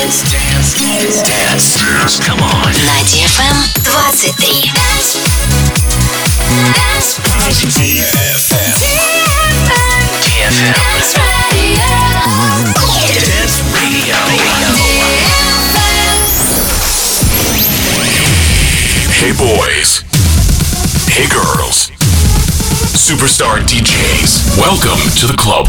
Dance. Dance. Dance. Dance. Dance. Come on. На DFM 23. Dance. Dance. DFM. DFM. Dance Radio. Dance Radio. Hey boys. Hey girls. Superstar DJs. Welcome to the club.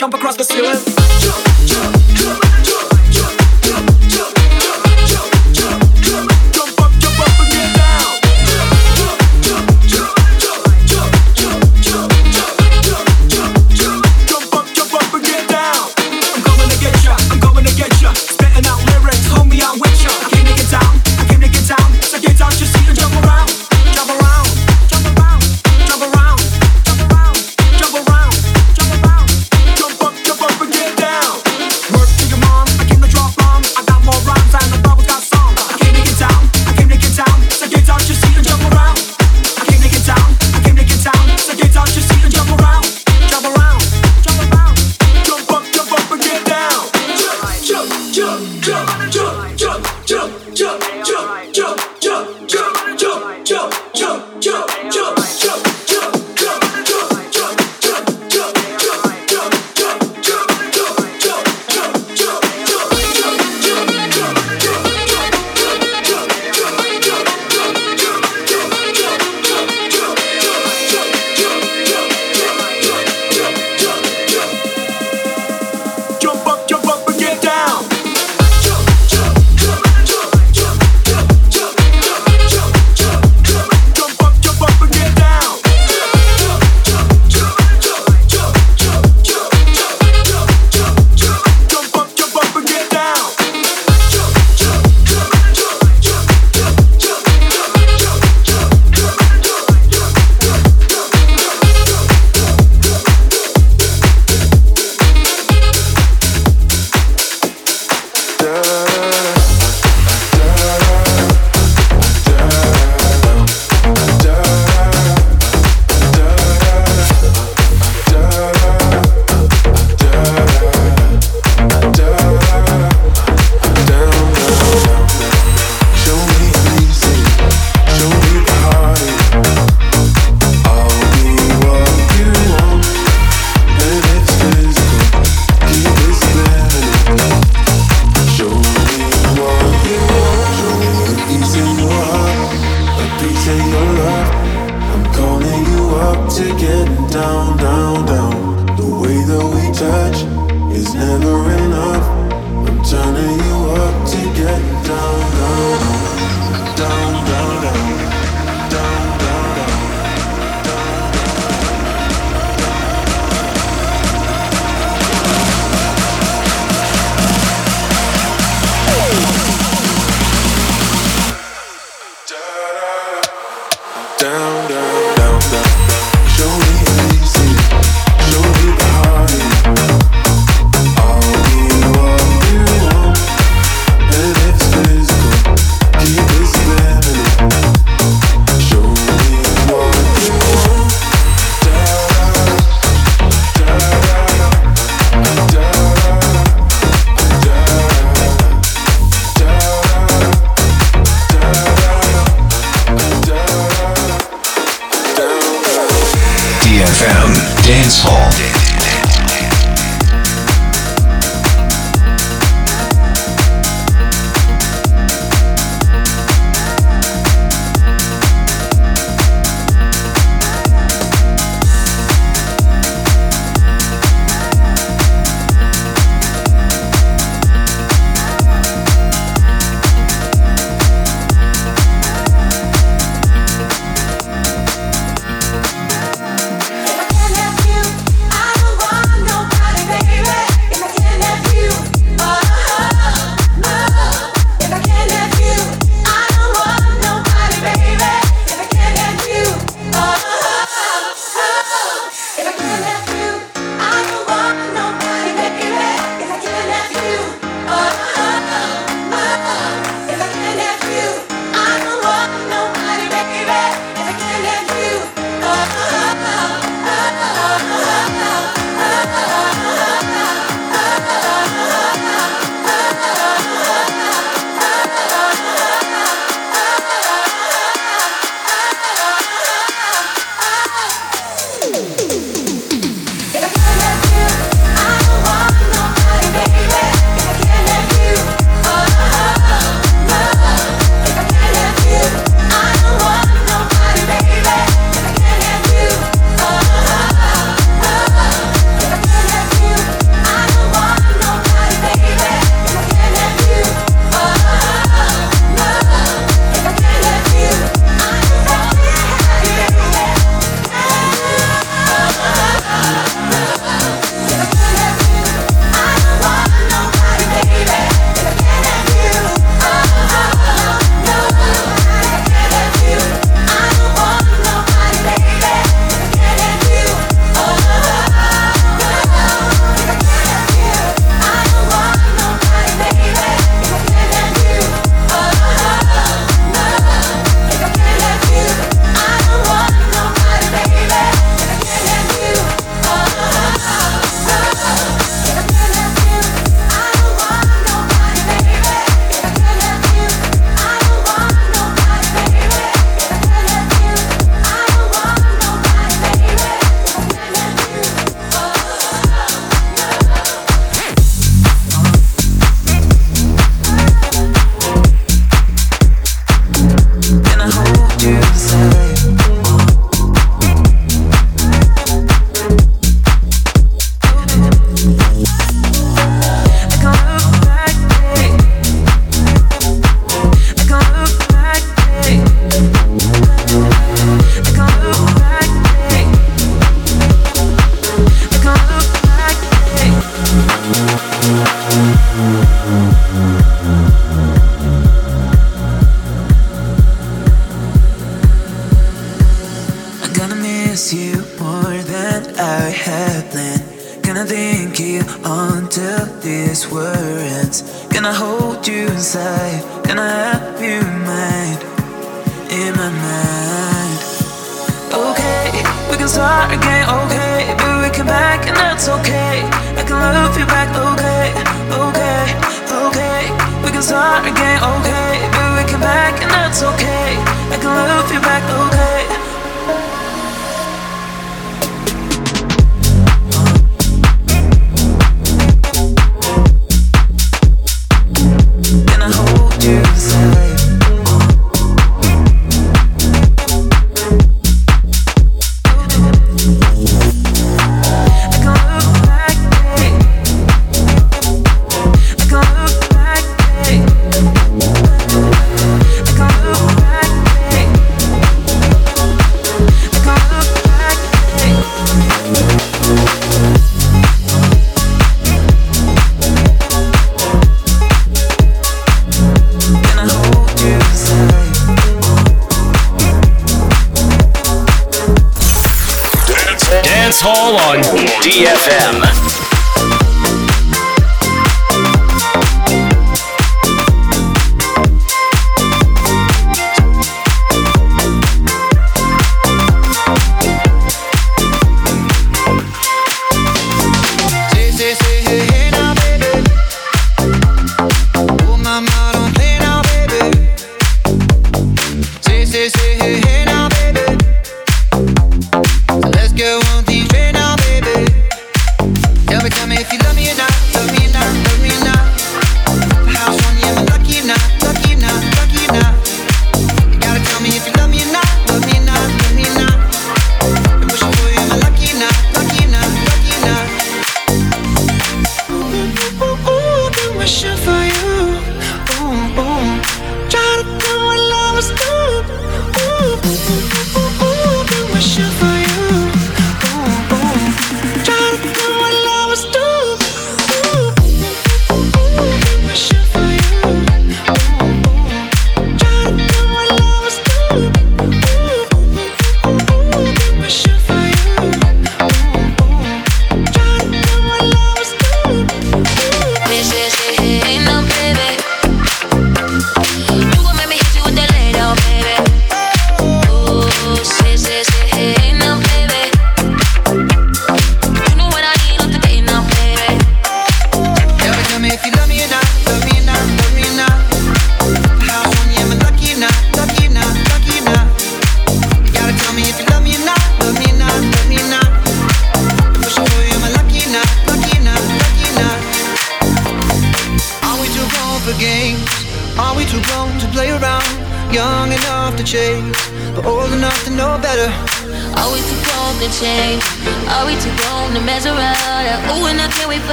jump across the ceiling. Jump.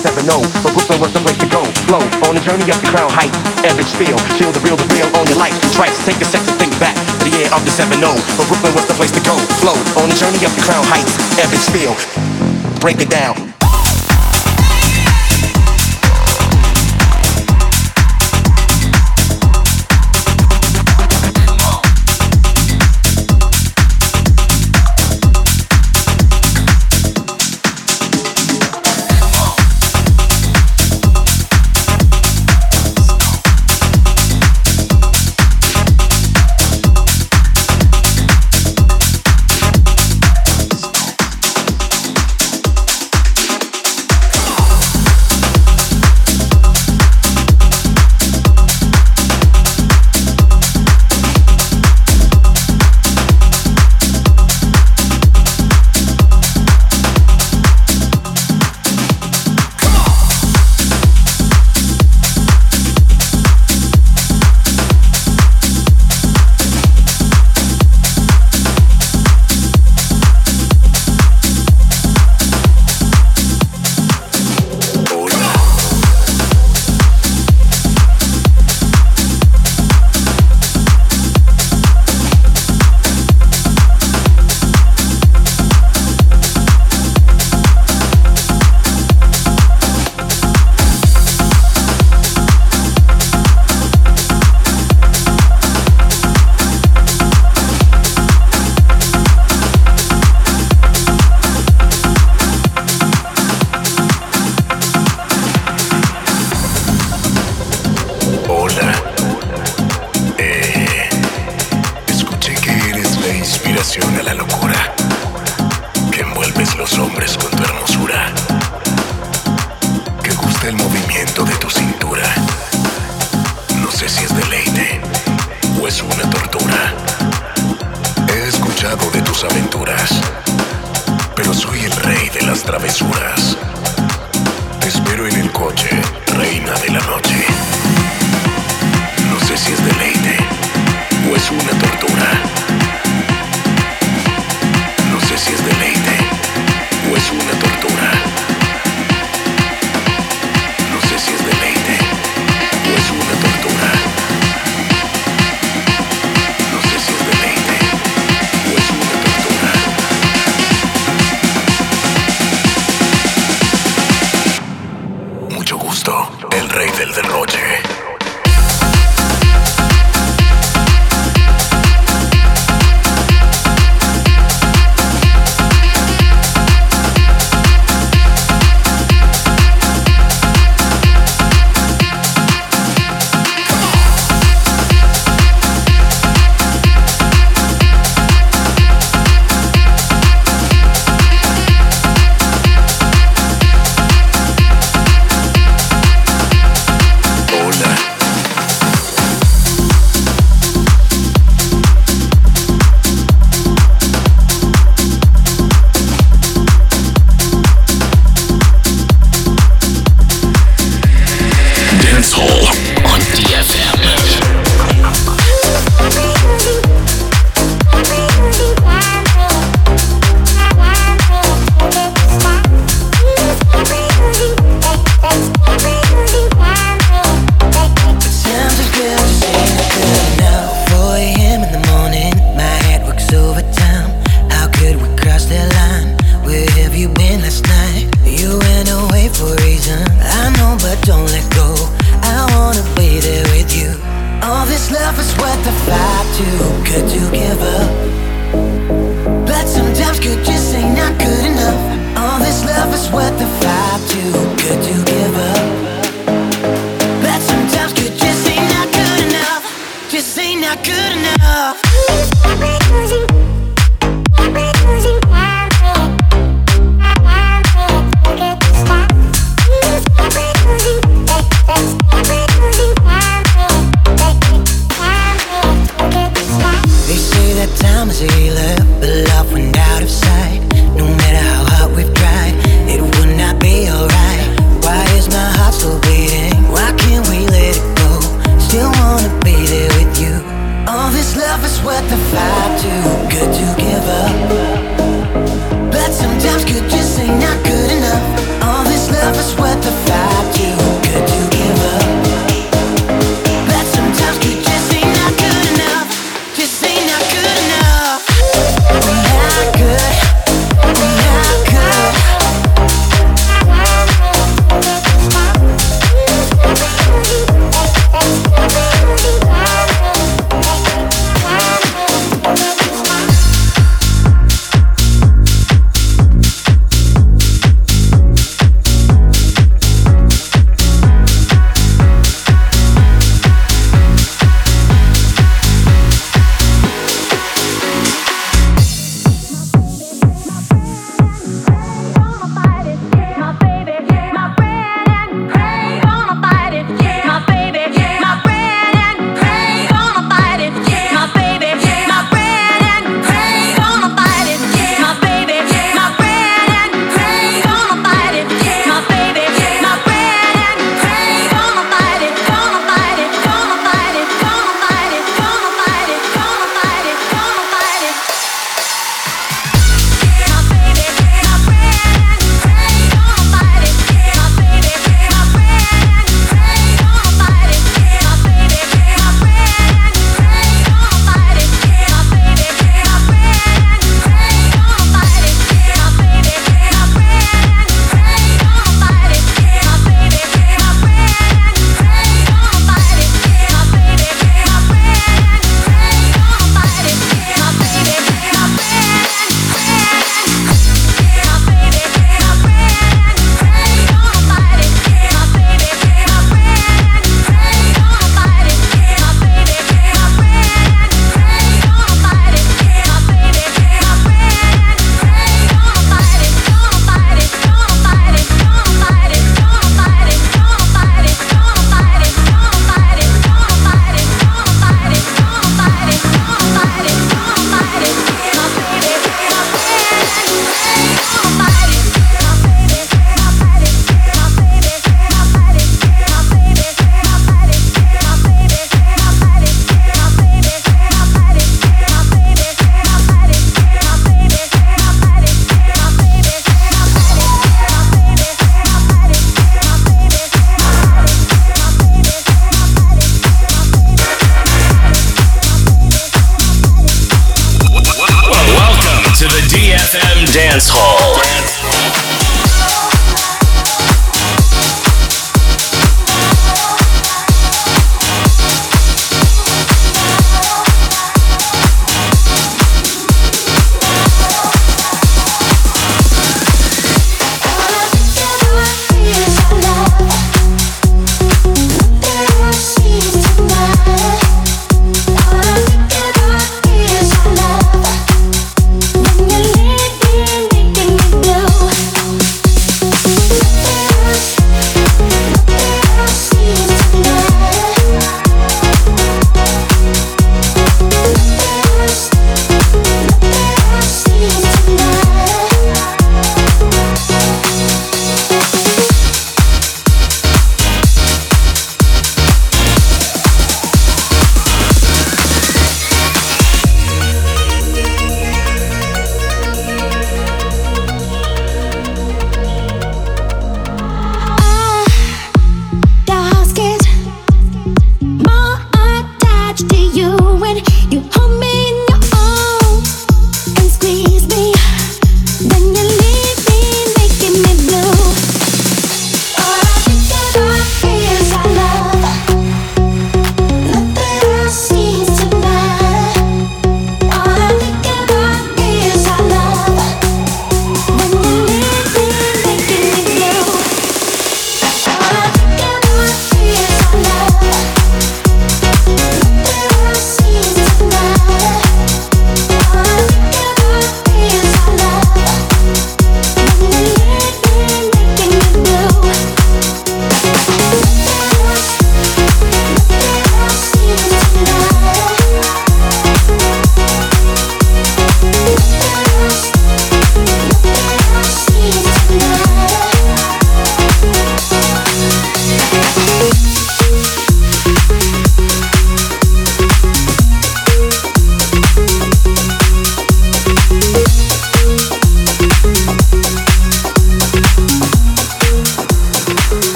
seven know. But Brooklyn was the place to go. Flow on the journey up the crown height. Ebb spill, feel the real, the real on your life. Twice, take a second, think back. The year of the seven no. But Brooklyn was the place to go. Flow on the journey up the crown heights. Ebb and spill, break it down.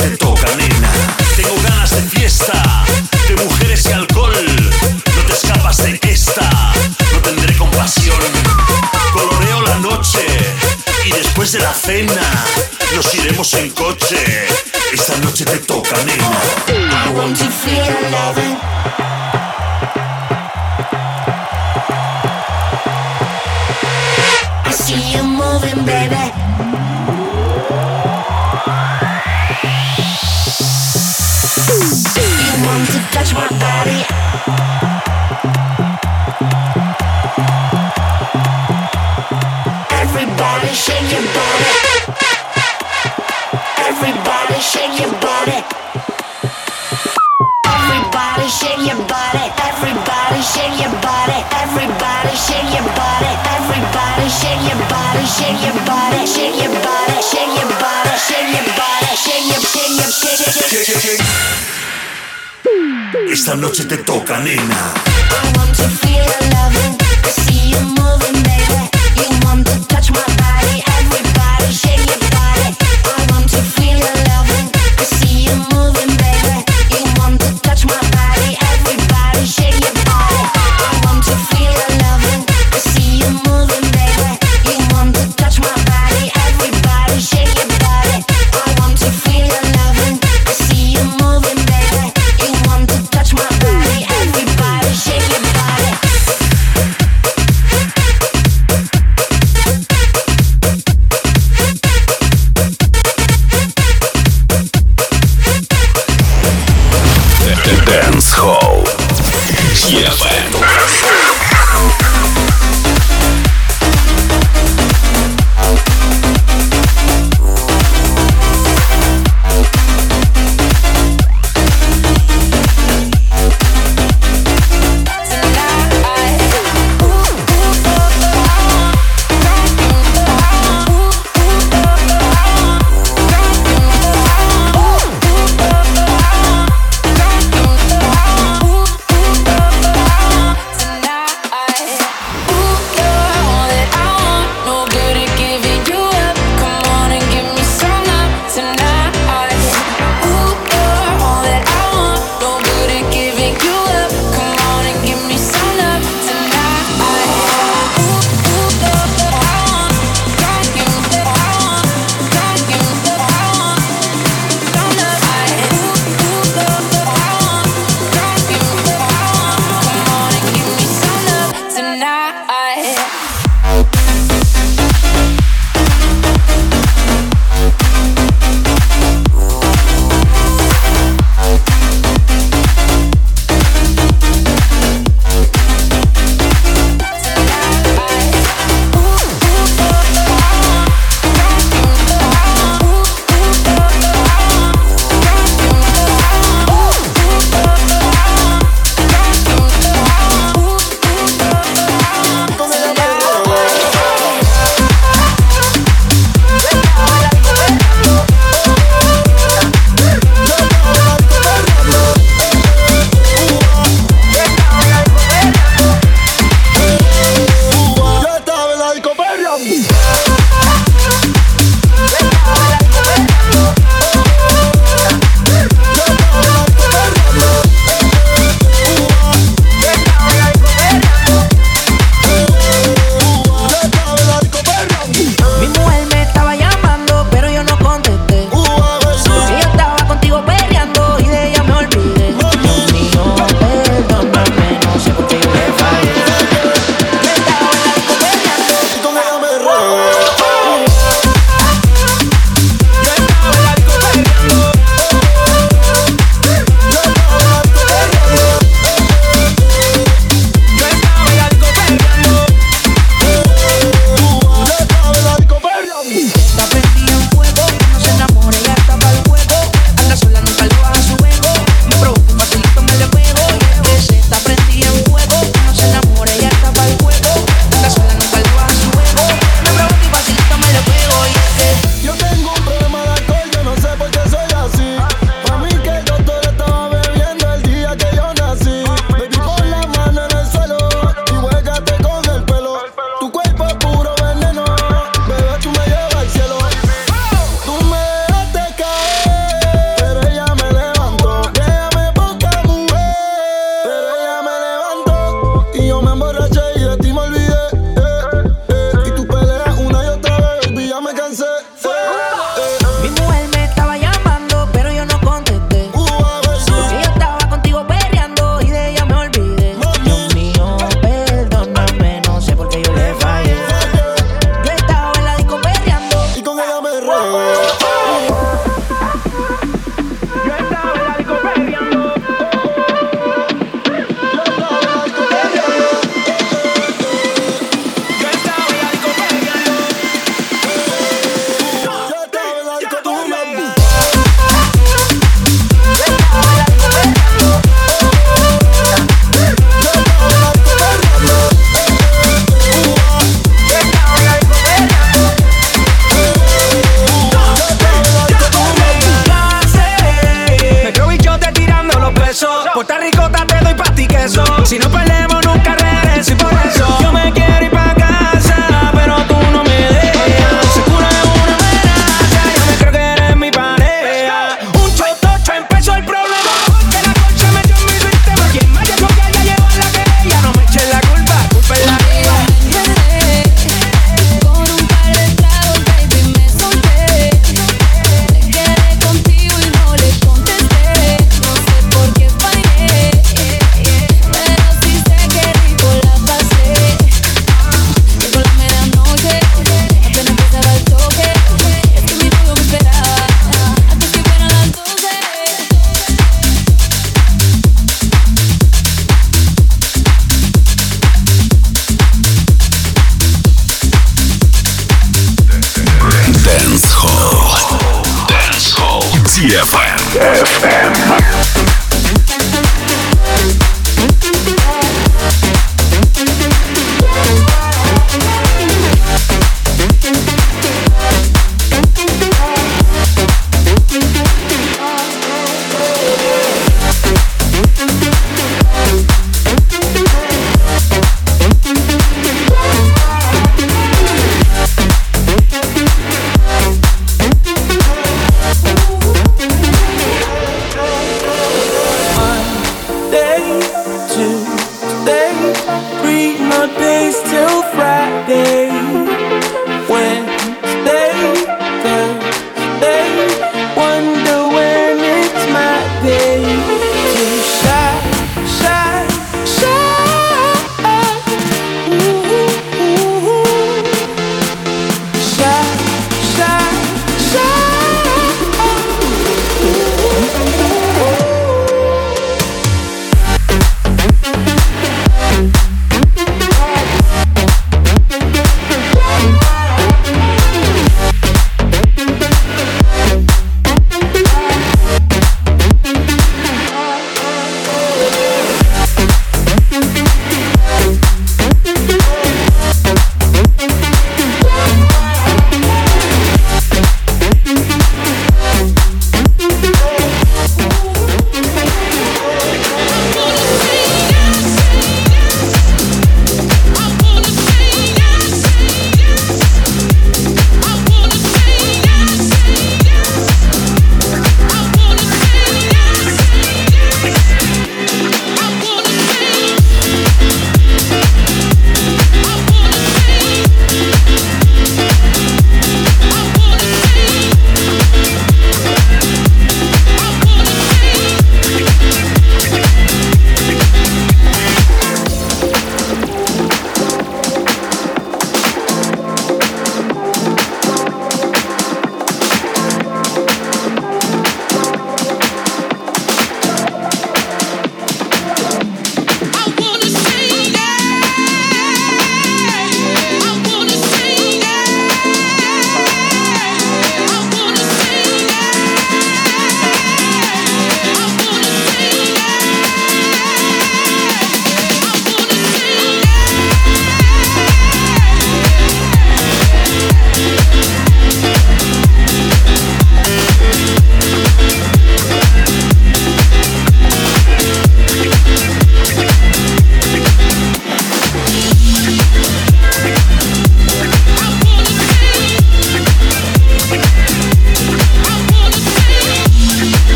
me toca, nena. Tengo ganas de fiesta, de mujeres y alcohol. No te escapas de esta, no tendré compasión. Coloreo la noche y después de la cena nos iremos en coche. Esta noche te toca, nena. esta noche te toca, nena.